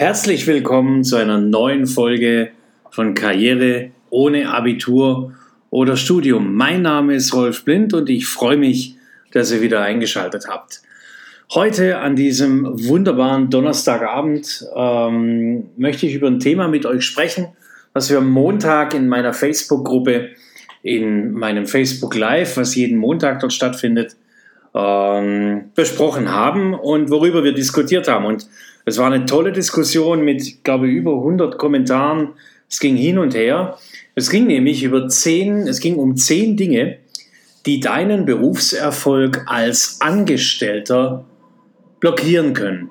Herzlich willkommen zu einer neuen Folge von Karriere ohne Abitur oder Studium. Mein Name ist Rolf Blind und ich freue mich, dass ihr wieder eingeschaltet habt. Heute an diesem wunderbaren Donnerstagabend ähm, möchte ich über ein Thema mit euch sprechen, was wir am Montag in meiner Facebook-Gruppe, in meinem Facebook Live, was jeden Montag dort stattfindet, ähm, besprochen haben und worüber wir diskutiert haben. Und es war eine tolle Diskussion mit, glaube ich, über 100 Kommentaren. Es ging hin und her. Es ging nämlich über zehn, es ging um zehn Dinge, die deinen Berufserfolg als Angestellter blockieren können.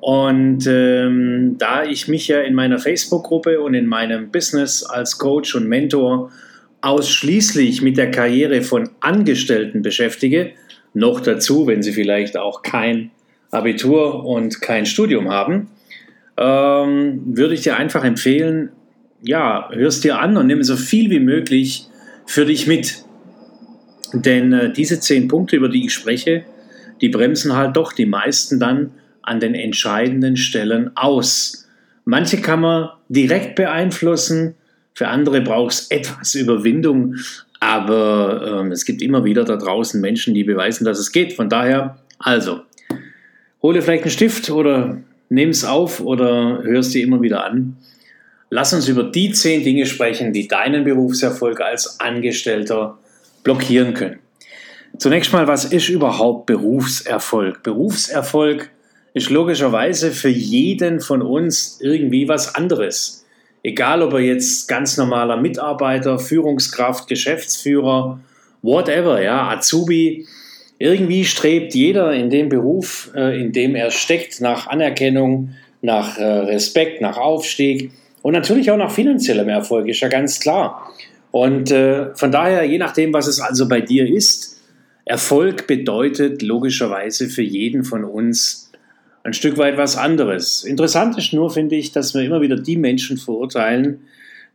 Und ähm, da ich mich ja in meiner Facebook-Gruppe und in meinem Business als Coach und Mentor ausschließlich mit der Karriere von Angestellten beschäftige, noch dazu, wenn sie vielleicht auch kein Abitur und kein Studium haben, ähm, würde ich dir einfach empfehlen, ja, hörst dir an und nimm so viel wie möglich für dich mit. Denn äh, diese zehn Punkte, über die ich spreche, die bremsen halt doch die meisten dann an den entscheidenden Stellen aus. Manche kann man direkt beeinflussen, für andere braucht es etwas Überwindung, aber ähm, es gibt immer wieder da draußen Menschen, die beweisen, dass es geht. Von daher, also, hole vielleicht einen Stift oder nimm es auf oder hörst dir immer wieder an. Lass uns über die zehn Dinge sprechen, die deinen Berufserfolg als Angestellter blockieren können. Zunächst mal, was ist überhaupt Berufserfolg? Berufserfolg ist logischerweise für jeden von uns irgendwie was anderes. Egal, ob er jetzt ganz normaler Mitarbeiter, Führungskraft, Geschäftsführer, whatever, ja, Azubi, irgendwie strebt jeder in dem Beruf, äh, in dem er steckt, nach Anerkennung, nach äh, Respekt, nach Aufstieg und natürlich auch nach finanziellem Erfolg, ist ja ganz klar. Und äh, von daher, je nachdem, was es also bei dir ist, Erfolg bedeutet logischerweise für jeden von uns ein Stück weit was anderes. Interessant ist nur, finde ich, dass wir immer wieder die Menschen verurteilen,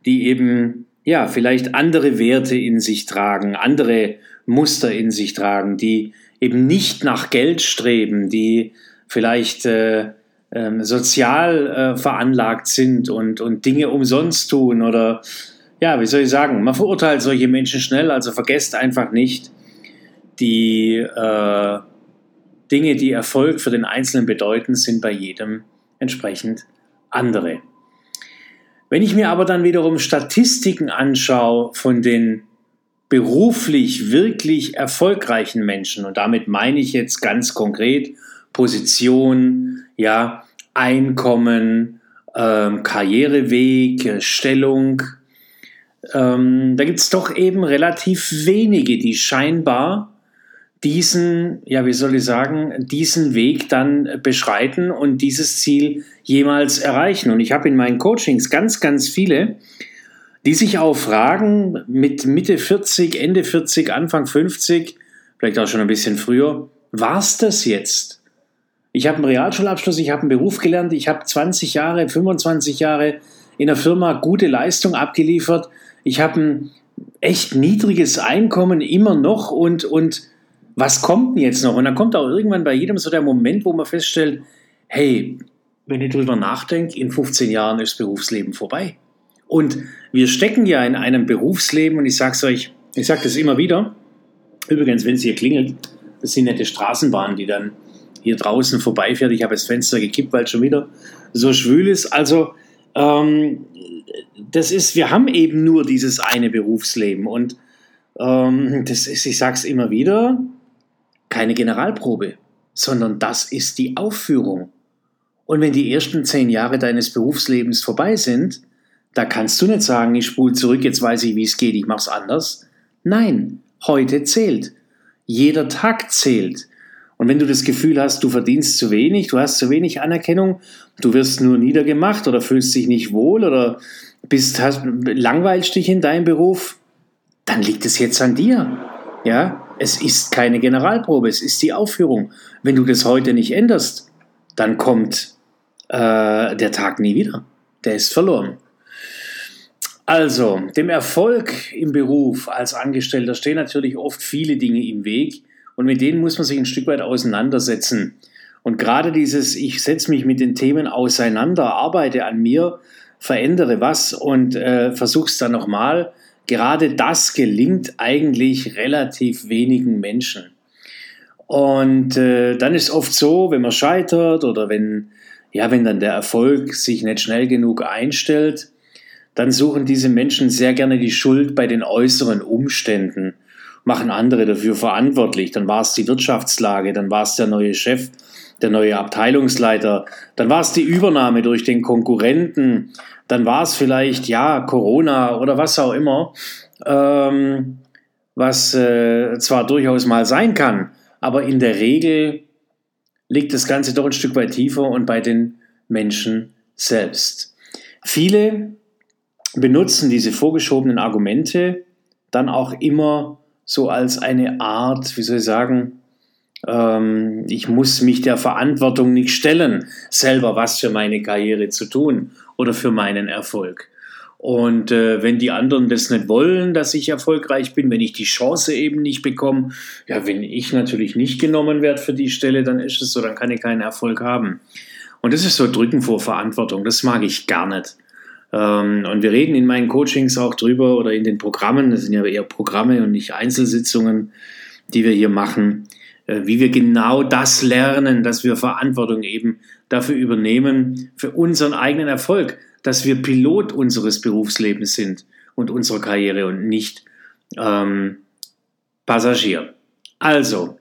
die eben ja vielleicht andere Werte in sich tragen, andere Muster in sich tragen, die eben nicht nach Geld streben, die vielleicht äh, äh, sozial äh, veranlagt sind und, und Dinge umsonst tun oder ja, wie soll ich sagen, man verurteilt solche Menschen schnell, also vergesst einfach nicht die äh, Dinge, die Erfolg für den Einzelnen bedeuten, sind bei jedem entsprechend andere. Wenn ich mir aber dann wiederum Statistiken anschaue von den beruflich wirklich erfolgreichen Menschen, und damit meine ich jetzt ganz konkret Position, ja, Einkommen, ähm, Karriereweg, Stellung, ähm, da gibt es doch eben relativ wenige, die scheinbar diesen, ja, wie soll ich sagen, diesen Weg dann beschreiten und dieses Ziel jemals erreichen. Und ich habe in meinen Coachings ganz, ganz viele, die sich auch fragen, mit Mitte 40, Ende 40, Anfang 50, vielleicht auch schon ein bisschen früher, war's das jetzt? Ich habe einen Realschulabschluss, ich habe einen Beruf gelernt, ich habe 20 Jahre, 25 Jahre in der Firma gute Leistung abgeliefert, ich habe ein echt niedriges Einkommen immer noch und, und was kommt denn jetzt noch? Und dann kommt auch irgendwann bei jedem so der Moment, wo man feststellt, hey, wenn ich drüber nachdenke, in 15 Jahren ist Berufsleben vorbei. Und wir stecken ja in einem Berufsleben und ich sage es euch, ich sage das immer wieder. Übrigens, wenn es hier klingelt, das sind nette Straßenbahnen, die dann hier draußen vorbeifährt. Ich habe das Fenster gekippt, weil es schon wieder so schwül ist. Also, ähm, das ist, wir haben eben nur dieses eine Berufsleben und ähm, das ist, ich sage es immer wieder, keine Generalprobe, sondern das ist die Aufführung. Und wenn die ersten zehn Jahre deines Berufslebens vorbei sind, da kannst du nicht sagen, ich spule zurück, jetzt weiß ich, wie es geht, ich mach's anders. Nein, heute zählt. Jeder Tag zählt. Und wenn du das Gefühl hast, du verdienst zu wenig, du hast zu wenig Anerkennung, du wirst nur niedergemacht oder fühlst dich nicht wohl oder bist, langweilst dich in deinem Beruf, dann liegt es jetzt an dir. Ja, es ist keine Generalprobe, es ist die Aufführung. Wenn du das heute nicht änderst, dann kommt äh, der Tag nie wieder. Der ist verloren. Also, dem Erfolg im Beruf als Angestellter stehen natürlich oft viele Dinge im Weg und mit denen muss man sich ein Stück weit auseinandersetzen. Und gerade dieses, ich setze mich mit den Themen auseinander, arbeite an mir, verändere was und äh, versuch's dann nochmal, gerade das gelingt eigentlich relativ wenigen Menschen. Und äh, dann ist oft so, wenn man scheitert oder wenn, ja, wenn dann der Erfolg sich nicht schnell genug einstellt, dann suchen diese Menschen sehr gerne die Schuld bei den äußeren Umständen, machen andere dafür verantwortlich. Dann war es die Wirtschaftslage, dann war es der neue Chef, der neue Abteilungsleiter, dann war es die Übernahme durch den Konkurrenten, dann war es vielleicht, ja, Corona oder was auch immer, ähm, was äh, zwar durchaus mal sein kann, aber in der Regel liegt das Ganze doch ein Stück weit tiefer und bei den Menschen selbst. Viele benutzen diese vorgeschobenen Argumente dann auch immer so als eine Art, wie soll ich sagen, ähm, ich muss mich der Verantwortung nicht stellen, selber was für meine Karriere zu tun oder für meinen Erfolg. Und äh, wenn die anderen das nicht wollen, dass ich erfolgreich bin, wenn ich die Chance eben nicht bekomme, ja, wenn ich natürlich nicht genommen werde für die Stelle, dann ist es so, dann kann ich keinen Erfolg haben. Und das ist so Drücken vor Verantwortung, das mag ich gar nicht. Ähm, und wir reden in meinen Coachings auch drüber oder in den Programmen, das sind ja eher Programme und nicht Einzelsitzungen, die wir hier machen, wie wir genau das lernen, dass wir Verantwortung eben dafür übernehmen, für unseren eigenen Erfolg, dass wir Pilot unseres Berufslebens sind und unserer Karriere und nicht ähm, Passagier. Also,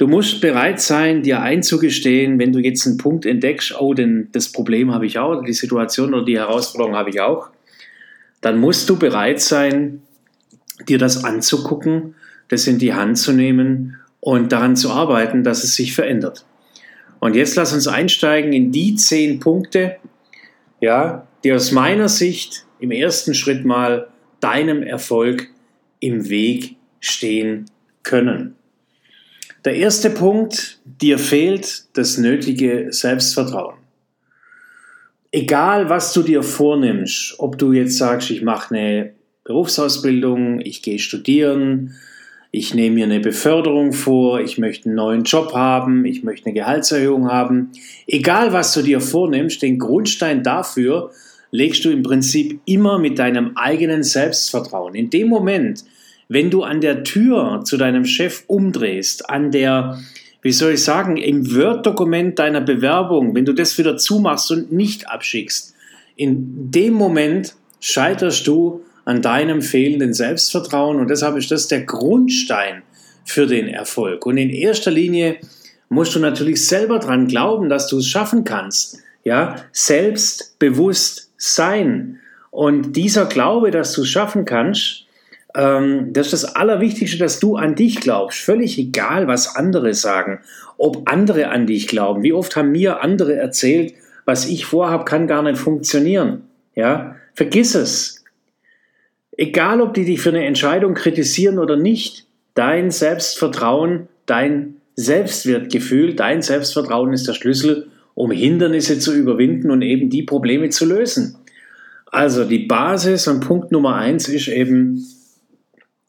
Du musst bereit sein, dir einzugestehen, wenn du jetzt einen Punkt entdeckst, oh, denn das Problem habe ich auch, die Situation oder die Herausforderung habe ich auch, dann musst du bereit sein, dir das anzugucken, das in die Hand zu nehmen und daran zu arbeiten, dass es sich verändert. Und jetzt lass uns einsteigen in die zehn Punkte, ja, die aus meiner Sicht im ersten Schritt mal deinem Erfolg im Weg stehen können. Der erste Punkt, dir fehlt das nötige Selbstvertrauen. Egal, was du dir vornimmst, ob du jetzt sagst, ich mache eine Berufsausbildung, ich gehe studieren, ich nehme mir eine Beförderung vor, ich möchte einen neuen Job haben, ich möchte eine Gehaltserhöhung haben. Egal, was du dir vornimmst, den Grundstein dafür legst du im Prinzip immer mit deinem eigenen Selbstvertrauen. In dem Moment, wenn du an der Tür zu deinem Chef umdrehst, an der, wie soll ich sagen, im Word-Dokument deiner Bewerbung, wenn du das wieder zumachst und nicht abschickst, in dem Moment scheiterst du an deinem fehlenden Selbstvertrauen und deshalb ist das der Grundstein für den Erfolg. Und in erster Linie musst du natürlich selber dran glauben, dass du es schaffen kannst. Ja, selbstbewusst sein. Und dieser Glaube, dass du es schaffen kannst, ähm, das ist das Allerwichtigste, dass du an dich glaubst. Völlig egal, was andere sagen. Ob andere an dich glauben. Wie oft haben mir andere erzählt, was ich vorhabe, kann gar nicht funktionieren. Ja, vergiss es. Egal, ob die dich für eine Entscheidung kritisieren oder nicht, dein Selbstvertrauen, dein Selbstwertgefühl, dein Selbstvertrauen ist der Schlüssel, um Hindernisse zu überwinden und eben die Probleme zu lösen. Also die Basis und Punkt Nummer eins ist eben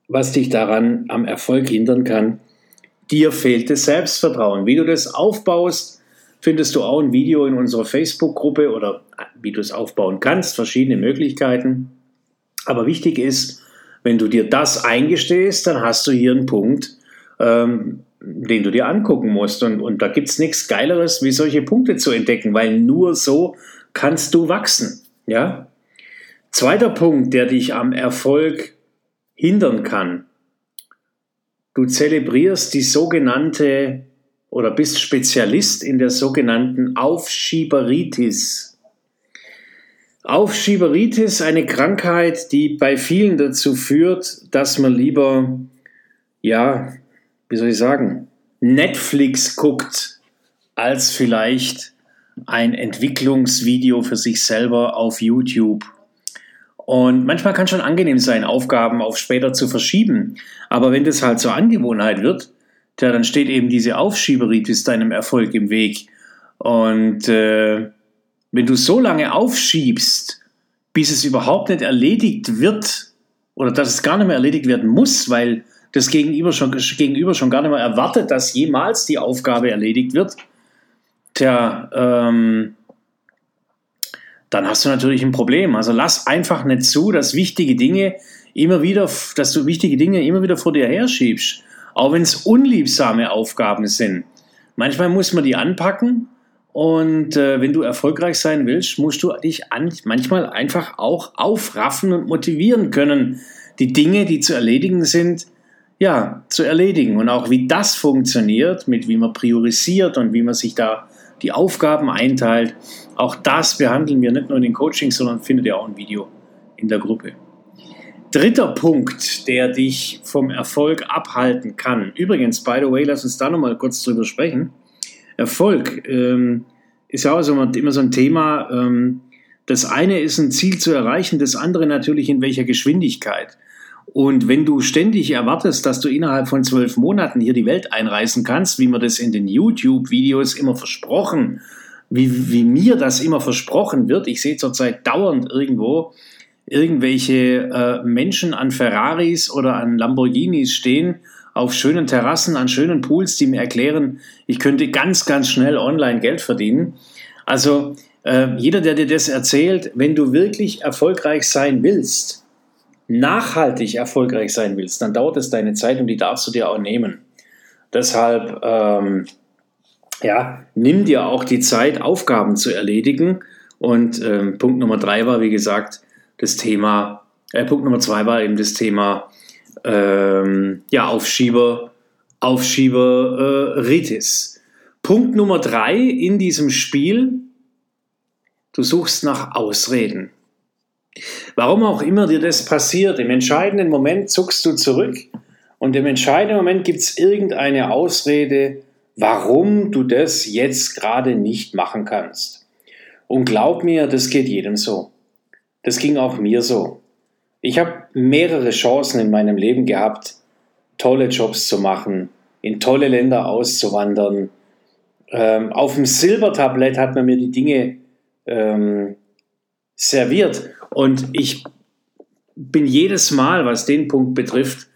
was dich daran am Erfolg hindern kann. Dir fehlt das Selbstvertrauen. Wie du das aufbaust, findest du auch ein Video in unserer Facebook-Gruppe oder wie du es aufbauen kannst, verschiedene Möglichkeiten. Aber wichtig ist, wenn du dir das eingestehst, dann hast du hier einen Punkt, ähm, den du dir angucken musst. Und, und da gibt es nichts Geileres, wie solche Punkte zu entdecken, weil nur so kannst du wachsen. Ja? Zweiter Punkt, der dich am Erfolg hindern kann. Du zelebrierst die sogenannte oder bist Spezialist in der sogenannten Aufschieberitis. Aufschieberitis, eine Krankheit, die bei vielen dazu führt, dass man lieber, ja, wie soll ich sagen, Netflix guckt, als vielleicht ein Entwicklungsvideo für sich selber auf YouTube. Und manchmal kann schon angenehm sein, Aufgaben auf später zu verschieben. Aber wenn das halt zur Angewohnheit wird, tja, dann steht eben diese Aufschieberitis deinem Erfolg im Weg. Und äh, wenn du so lange aufschiebst, bis es überhaupt nicht erledigt wird, oder dass es gar nicht mehr erledigt werden muss, weil das Gegenüber schon, Gegenüber schon gar nicht mehr erwartet, dass jemals die Aufgabe erledigt wird, tja, ähm, dann hast du natürlich ein Problem. Also lass einfach nicht zu, dass wichtige Dinge immer wieder, dass du wichtige Dinge immer wieder vor dir herschiebst. Auch wenn es unliebsame Aufgaben sind. Manchmal muss man die anpacken und äh, wenn du erfolgreich sein willst, musst du dich an, manchmal einfach auch aufraffen und motivieren können, die Dinge, die zu erledigen sind, ja, zu erledigen. Und auch wie das funktioniert, mit wie man priorisiert und wie man sich da die Aufgaben einteilt, auch das behandeln wir nicht nur in den Coachings, sondern findet ihr auch ein Video in der Gruppe. Dritter Punkt, der dich vom Erfolg abhalten kann. Übrigens, by the way, lass uns da nochmal kurz drüber sprechen. Erfolg ähm, ist ja auch so, immer so ein Thema. Ähm, das eine ist ein Ziel zu erreichen, das andere natürlich in welcher Geschwindigkeit. Und wenn du ständig erwartest, dass du innerhalb von zwölf Monaten hier die Welt einreißen kannst, wie man das in den YouTube-Videos immer versprochen, wie, wie mir das immer versprochen wird, ich sehe zurzeit dauernd irgendwo, irgendwelche äh, Menschen an Ferraris oder an Lamborghinis stehen, auf schönen Terrassen, an schönen Pools, die mir erklären, ich könnte ganz, ganz schnell online Geld verdienen. Also äh, jeder, der dir das erzählt, wenn du wirklich erfolgreich sein willst, nachhaltig erfolgreich sein willst, dann dauert es deine Zeit und die darfst du dir auch nehmen. Deshalb, ähm, ja, nimm dir auch die Zeit, Aufgaben zu erledigen. Und ähm, Punkt Nummer drei war, wie gesagt, das Thema, äh, Punkt Nummer zwei war eben das Thema ähm, ja, Aufschieber, Aufschieber äh, Ritis. Punkt Nummer drei in diesem Spiel, du suchst nach Ausreden. Warum auch immer dir das passiert, im entscheidenden Moment zuckst du zurück und im entscheidenden Moment gibt es irgendeine Ausrede, warum du das jetzt gerade nicht machen kannst. Und glaub mir, das geht jedem so. Das ging auch mir so. Ich habe mehrere Chancen in meinem Leben gehabt, tolle Jobs zu machen, in tolle Länder auszuwandern. Ähm, auf dem Silbertablett hat man mir die Dinge ähm, serviert. Und ich bin jedes Mal, was den Punkt betrifft,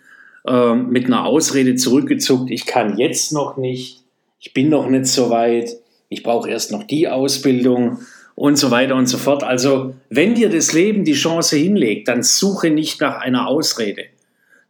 ähm, mit einer Ausrede zurückgezuckt. Ich kann jetzt noch nicht, ich bin noch nicht so weit, ich brauche erst noch die Ausbildung und so weiter und so fort. Also, wenn dir das Leben die Chance hinlegt, dann suche nicht nach einer Ausrede.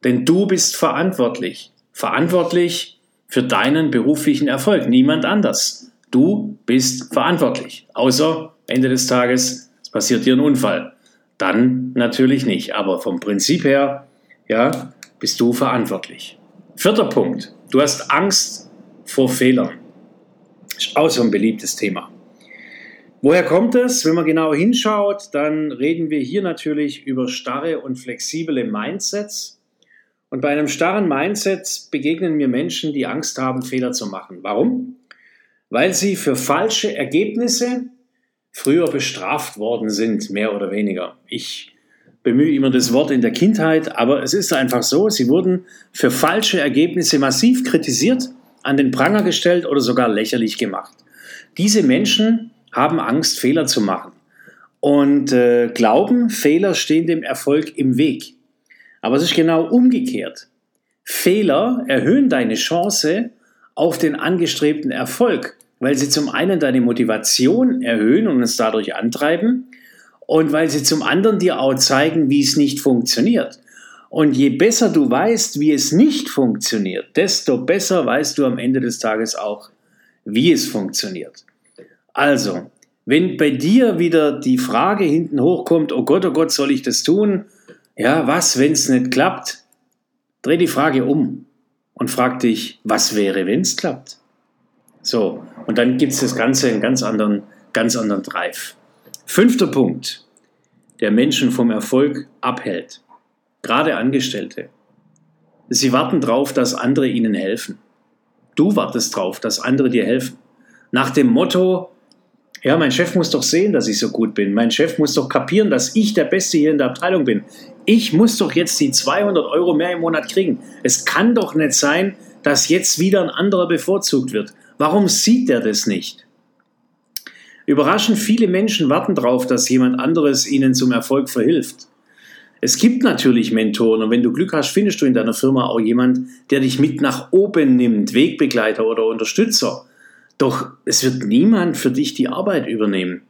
Denn du bist verantwortlich. Verantwortlich für deinen beruflichen Erfolg. Niemand anders. Du bist verantwortlich. Außer Ende des Tages, es passiert dir ein Unfall. Dann natürlich nicht. Aber vom Prinzip her, ja, bist du verantwortlich. Vierter Punkt. Du hast Angst vor Fehlern. Ist auch so ein beliebtes Thema. Woher kommt es? Wenn man genau hinschaut, dann reden wir hier natürlich über starre und flexible Mindsets. Und bei einem starren Mindset begegnen mir Menschen, die Angst haben, Fehler zu machen. Warum? Weil sie für falsche Ergebnisse früher bestraft worden sind, mehr oder weniger. Ich bemühe immer das Wort in der Kindheit, aber es ist einfach so, sie wurden für falsche Ergebnisse massiv kritisiert, an den Pranger gestellt oder sogar lächerlich gemacht. Diese Menschen haben Angst, Fehler zu machen und äh, glauben, Fehler stehen dem Erfolg im Weg. Aber es ist genau umgekehrt. Fehler erhöhen deine Chance auf den angestrebten Erfolg, weil sie zum einen deine Motivation erhöhen und es dadurch antreiben und weil sie zum anderen dir auch zeigen, wie es nicht funktioniert. Und je besser du weißt, wie es nicht funktioniert, desto besser weißt du am Ende des Tages auch, wie es funktioniert. Also, wenn bei dir wieder die Frage hinten hochkommt, oh Gott, oh Gott, soll ich das tun? Ja, was, wenn es nicht klappt? Dreh die Frage um und frag dich, was wäre, wenn es klappt? So, und dann gibt es das Ganze in ganz anderen, ganz anderen Drive. Fünfter Punkt, der Menschen vom Erfolg abhält. Gerade Angestellte. Sie warten darauf, dass andere ihnen helfen. Du wartest darauf, dass andere dir helfen. Nach dem Motto, ja, mein Chef muss doch sehen, dass ich so gut bin. Mein Chef muss doch kapieren, dass ich der Beste hier in der Abteilung bin. Ich muss doch jetzt die 200 Euro mehr im Monat kriegen. Es kann doch nicht sein, dass jetzt wieder ein anderer bevorzugt wird. Warum sieht er das nicht? Überraschend viele Menschen warten darauf, dass jemand anderes ihnen zum Erfolg verhilft. Es gibt natürlich Mentoren und wenn du Glück hast, findest du in deiner Firma auch jemand, der dich mit nach oben nimmt, Wegbegleiter oder Unterstützer. Doch es wird niemand für dich die Arbeit übernehmen,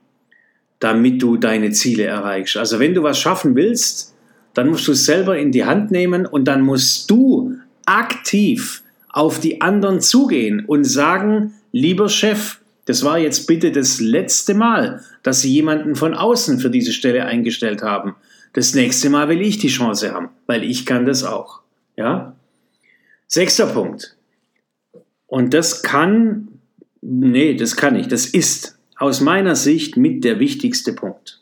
damit du deine Ziele erreichst. Also wenn du was schaffen willst, dann musst du es selber in die Hand nehmen und dann musst du aktiv auf die anderen zugehen und sagen, lieber Chef, das war jetzt bitte das letzte Mal, dass Sie jemanden von außen für diese Stelle eingestellt haben. Das nächste Mal will ich die Chance haben, weil ich kann das auch. Ja? Sechster Punkt. Und das kann, nee, das kann ich, das ist aus meiner Sicht mit der wichtigste Punkt.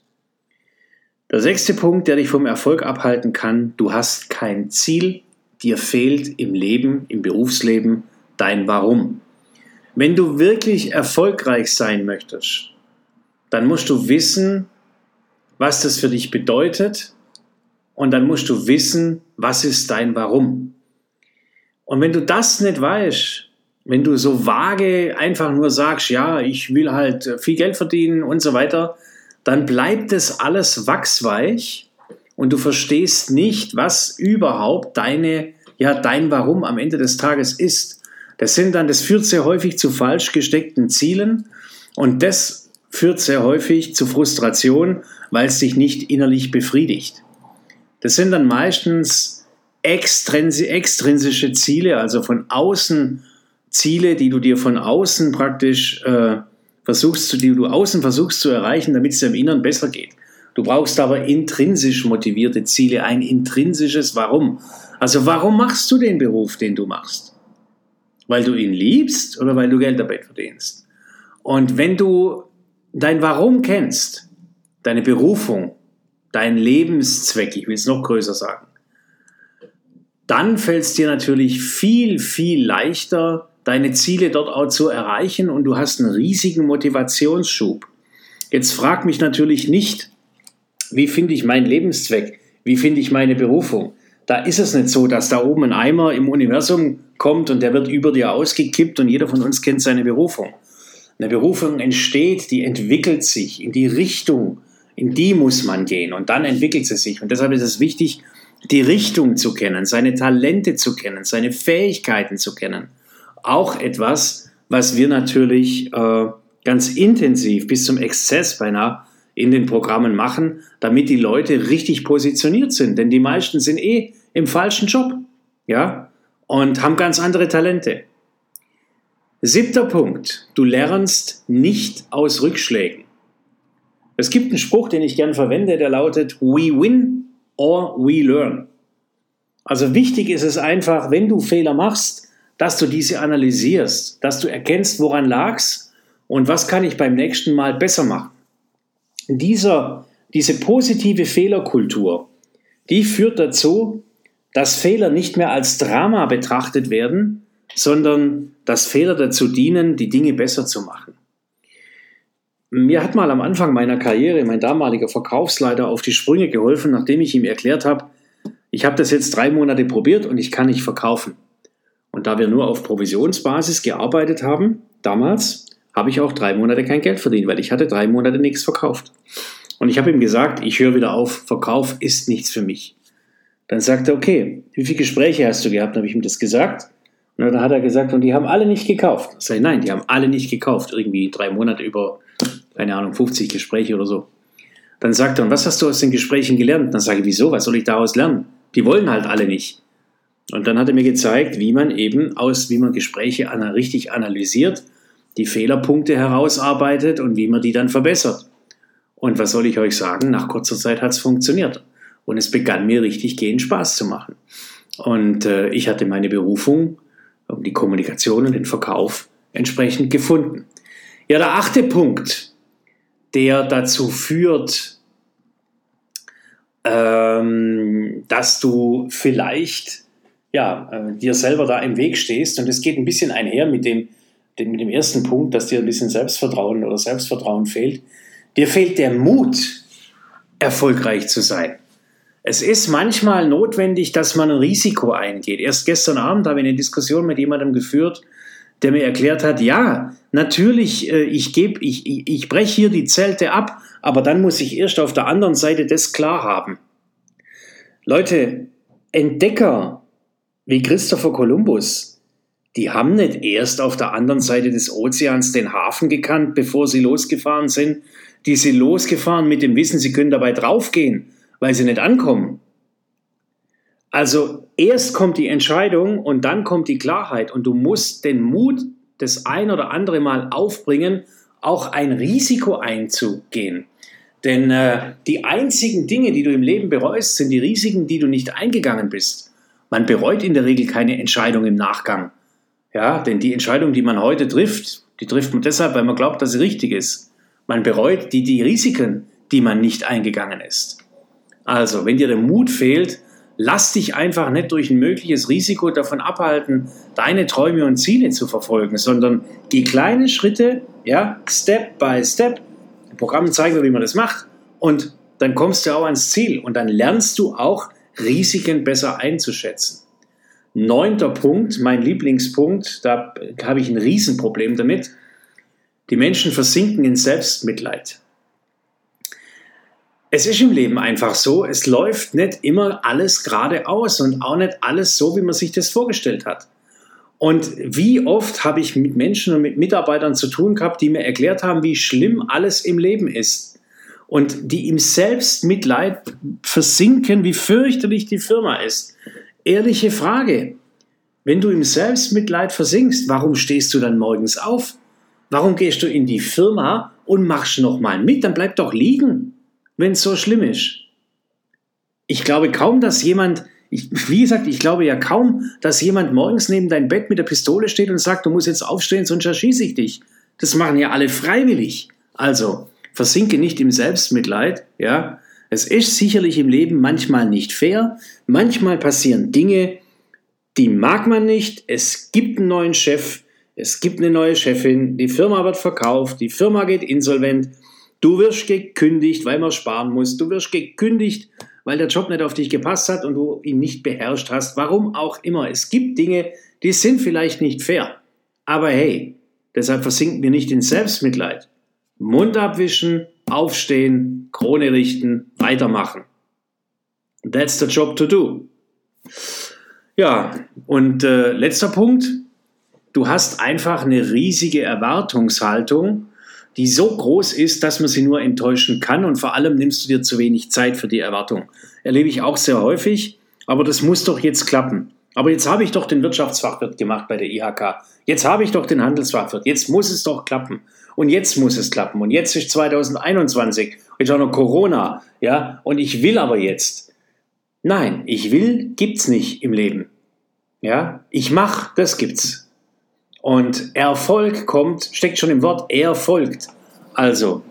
Der sechste Punkt, der dich vom Erfolg abhalten kann, du hast kein Ziel, dir fehlt im Leben, im Berufsleben dein Warum. Wenn du wirklich erfolgreich sein möchtest, dann musst du wissen, was das für dich bedeutet und dann musst du wissen, was ist dein Warum. Und wenn du das nicht weißt, wenn du so vage einfach nur sagst, ja, ich will halt viel Geld verdienen und so weiter, dann bleibt es alles wachsweich und du verstehst nicht, was überhaupt deine, ja, dein Warum am Ende des Tages ist. Das sind dann, das führt sehr häufig zu falsch gesteckten Zielen und das führt sehr häufig zu Frustration, weil es dich nicht innerlich befriedigt. Das sind dann meistens extrinsische Ziele, also von außen Ziele, die du dir von außen praktisch äh, versuchst, die du außen versuchst zu erreichen, damit es dir im Inneren besser geht. Du brauchst aber intrinsisch motivierte Ziele, ein intrinsisches Warum. Also warum machst du den Beruf, den du machst? Weil du ihn liebst oder weil du Geld damit verdienst? Und wenn du dein Warum kennst, deine Berufung, dein Lebenszweck, ich will es noch größer sagen, dann fällt es dir natürlich viel, viel leichter, deine Ziele dort auch zu erreichen und du hast einen riesigen Motivationsschub. Jetzt frag mich natürlich nicht, wie finde ich meinen Lebenszweck? Wie finde ich meine Berufung? Da ist es nicht so, dass da oben ein Eimer im Universum kommt und der wird über dir ausgekippt und jeder von uns kennt seine Berufung. Eine Berufung entsteht, die entwickelt sich in die Richtung, in die muss man gehen und dann entwickelt sie sich. Und deshalb ist es wichtig, die Richtung zu kennen, seine Talente zu kennen, seine Fähigkeiten zu kennen. Auch etwas, was wir natürlich äh, ganz intensiv bis zum Exzess beinahe in den Programmen machen, damit die Leute richtig positioniert sind. Denn die meisten sind eh im falschen Job. Ja? Und haben ganz andere Talente. Siebter Punkt. Du lernst nicht aus Rückschlägen. Es gibt einen Spruch, den ich gern verwende, der lautet, we win or we learn. Also wichtig ist es einfach, wenn du Fehler machst, dass du diese analysierst, dass du erkennst, woran lag's und was kann ich beim nächsten Mal besser machen dieser, diese positive Fehlerkultur, die führt dazu, dass Fehler nicht mehr als Drama betrachtet werden, sondern dass Fehler dazu dienen, die Dinge besser zu machen. Mir hat mal am Anfang meiner Karriere mein damaliger Verkaufsleiter auf die Sprünge geholfen, nachdem ich ihm erklärt habe, ich habe das jetzt drei Monate probiert und ich kann nicht verkaufen. Und da wir nur auf Provisionsbasis gearbeitet haben, damals, habe ich auch drei Monate kein Geld verdient, weil ich hatte drei Monate nichts verkauft. Und ich habe ihm gesagt, ich höre wieder auf, Verkauf ist nichts für mich. Dann sagte er, okay, wie viele Gespräche hast du gehabt? Dann habe ich ihm das gesagt. Und dann hat er gesagt, und die haben alle nicht gekauft. Ich sage, nein, die haben alle nicht gekauft. Irgendwie drei Monate über, keine Ahnung, 50 Gespräche oder so. Dann sagt er, und was hast du aus den Gesprächen gelernt? Dann sage ich, wieso? Was soll ich daraus lernen? Die wollen halt alle nicht. Und dann hat er mir gezeigt, wie man eben aus, wie man Gespräche richtig analysiert die Fehlerpunkte herausarbeitet und wie man die dann verbessert. Und was soll ich euch sagen? Nach kurzer Zeit hat es funktioniert. Und es begann mir richtig gehen Spaß zu machen. Und äh, ich hatte meine Berufung, die Kommunikation und den Verkauf entsprechend gefunden. Ja, der achte Punkt, der dazu führt, ähm, dass du vielleicht ja, äh, dir selber da im Weg stehst. Und es geht ein bisschen einher mit dem, mit dem ersten Punkt, dass dir ein bisschen Selbstvertrauen oder Selbstvertrauen fehlt. Dir fehlt der Mut, erfolgreich zu sein. Es ist manchmal notwendig, dass man ein Risiko eingeht. Erst gestern Abend habe ich eine Diskussion mit jemandem geführt, der mir erklärt hat, ja, natürlich, äh, ich, geb, ich, ich, ich breche hier die Zelte ab, aber dann muss ich erst auf der anderen Seite das klar haben. Leute, Entdecker wie Christopher Columbus, die haben nicht erst auf der anderen Seite des Ozeans den Hafen gekannt, bevor sie losgefahren sind. Die sind losgefahren mit dem Wissen, sie können dabei draufgehen, weil sie nicht ankommen. Also erst kommt die Entscheidung und dann kommt die Klarheit und du musst den Mut das ein oder andere Mal aufbringen, auch ein Risiko einzugehen. Denn äh, die einzigen Dinge, die du im Leben bereust, sind die Risiken, die du nicht eingegangen bist. Man bereut in der Regel keine Entscheidung im Nachgang. Ja, denn die Entscheidung, die man heute trifft, die trifft man deshalb, weil man glaubt, dass sie richtig ist. Man bereut die, die Risiken, die man nicht eingegangen ist. Also, wenn dir der Mut fehlt, lass dich einfach nicht durch ein mögliches Risiko davon abhalten, deine Träume und Ziele zu verfolgen, sondern geh kleine Schritte, ja, Step by Step. Die Programme zeigen dir, wie man das macht. Und dann kommst du auch ans Ziel und dann lernst du auch Risiken besser einzuschätzen. Neunter Punkt, mein Lieblingspunkt, da habe ich ein Riesenproblem damit. Die Menschen versinken in Selbstmitleid. Es ist im Leben einfach so, es läuft nicht immer alles geradeaus und auch nicht alles so, wie man sich das vorgestellt hat. Und wie oft habe ich mit Menschen und mit Mitarbeitern zu tun gehabt, die mir erklärt haben, wie schlimm alles im Leben ist. Und die im Selbstmitleid versinken, wie fürchterlich die Firma ist. Ehrliche Frage. Wenn du im Selbstmitleid versinkst, warum stehst du dann morgens auf? Warum gehst du in die Firma und machst nochmal mit? Dann bleib doch liegen wenn es so schlimm ist. Ich glaube kaum, dass jemand, ich, wie gesagt, ich glaube ja kaum, dass jemand morgens neben dein Bett mit der Pistole steht und sagt, du musst jetzt aufstehen, sonst erschieße ich dich. Das machen ja alle freiwillig. Also, versinke nicht im Selbstmitleid, ja. Es ist sicherlich im Leben manchmal nicht fair. Manchmal passieren Dinge, die mag man nicht. Es gibt einen neuen Chef, es gibt eine neue Chefin, die Firma wird verkauft, die Firma geht insolvent. Du wirst gekündigt, weil man sparen muss. Du wirst gekündigt, weil der Job nicht auf dich gepasst hat und du ihn nicht beherrscht hast. Warum auch immer. Es gibt Dinge, die sind vielleicht nicht fair. Aber hey, deshalb versinken wir nicht in Selbstmitleid. Mund abwischen, aufstehen, Krone richten, weitermachen. That's the job to do. Ja, und äh, letzter Punkt. Du hast einfach eine riesige Erwartungshaltung die so groß ist, dass man sie nur enttäuschen kann und vor allem nimmst du dir zu wenig Zeit für die Erwartung. Erlebe ich auch sehr häufig, aber das muss doch jetzt klappen. Aber jetzt habe ich doch den Wirtschaftsfachwirt gemacht bei der IHK. Jetzt habe ich doch den Handelsfachwirt. Jetzt muss es doch klappen. Und jetzt muss es klappen. Und jetzt ist 2021. Jetzt auch noch Corona. Ja, und ich will aber jetzt. Nein, ich will gibt's nicht im Leben. Ja, ich mach, das gibt's. Und Erfolg kommt, steckt schon im Wort, er folgt. Also,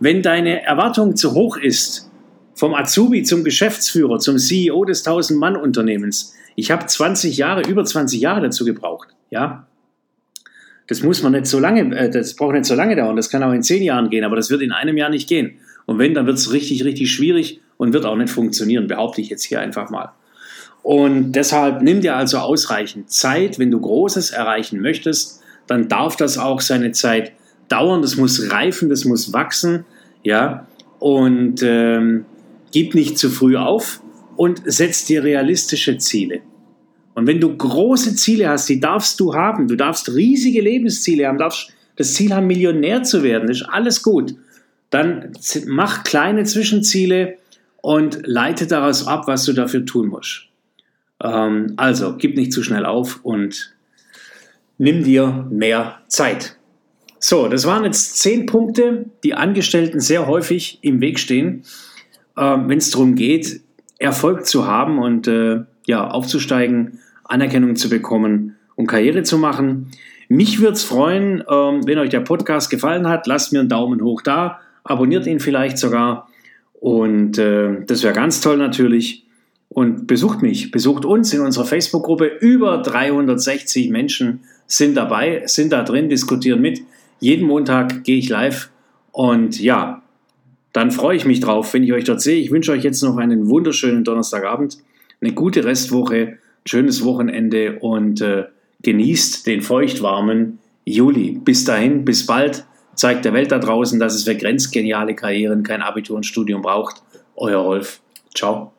wenn deine Erwartung zu hoch ist, vom Azubi zum Geschäftsführer, zum CEO des 1000-Mann-Unternehmens, ich habe 20 Jahre, über 20 Jahre dazu gebraucht, ja. Das muss man nicht so lange, äh, das braucht nicht so lange dauern, das kann auch in 10 Jahren gehen, aber das wird in einem Jahr nicht gehen. Und wenn, dann wird es richtig, richtig schwierig und wird auch nicht funktionieren, behaupte ich jetzt hier einfach mal. Und deshalb nimm dir also ausreichend Zeit. Wenn du Großes erreichen möchtest, dann darf das auch seine Zeit dauern. Das muss reifen, das muss wachsen. Ja, und ähm, gib nicht zu früh auf und setz dir realistische Ziele. Und wenn du große Ziele hast, die darfst du haben. Du darfst riesige Lebensziele haben, darfst das Ziel haben, Millionär zu werden. Das ist alles gut. Dann mach kleine Zwischenziele und leite daraus ab, was du dafür tun musst. Ähm, also, gib nicht zu schnell auf und nimm dir mehr Zeit. So, das waren jetzt zehn Punkte, die Angestellten sehr häufig im Weg stehen, äh, wenn es darum geht, Erfolg zu haben und äh, ja, aufzusteigen, Anerkennung zu bekommen und Karriere zu machen. Mich würde es freuen, äh, wenn euch der Podcast gefallen hat, lasst mir einen Daumen hoch da, abonniert ihn vielleicht sogar und äh, das wäre ganz toll natürlich und besucht mich, besucht uns in unserer Facebook-Gruppe. Über 360 Menschen sind dabei, sind da drin, diskutieren mit. Jeden Montag gehe ich live und ja, dann freue ich mich drauf, wenn ich euch dort sehe. Ich wünsche euch jetzt noch einen wunderschönen Donnerstagabend, eine gute Restwoche, schönes Wochenende und äh, genießt den feuchtwarmen Juli. Bis dahin, bis bald. Zeigt der Welt da draußen, dass es für grenzgeniale Karrieren kein Abitur und Studium braucht. Euer Rolf. Ciao.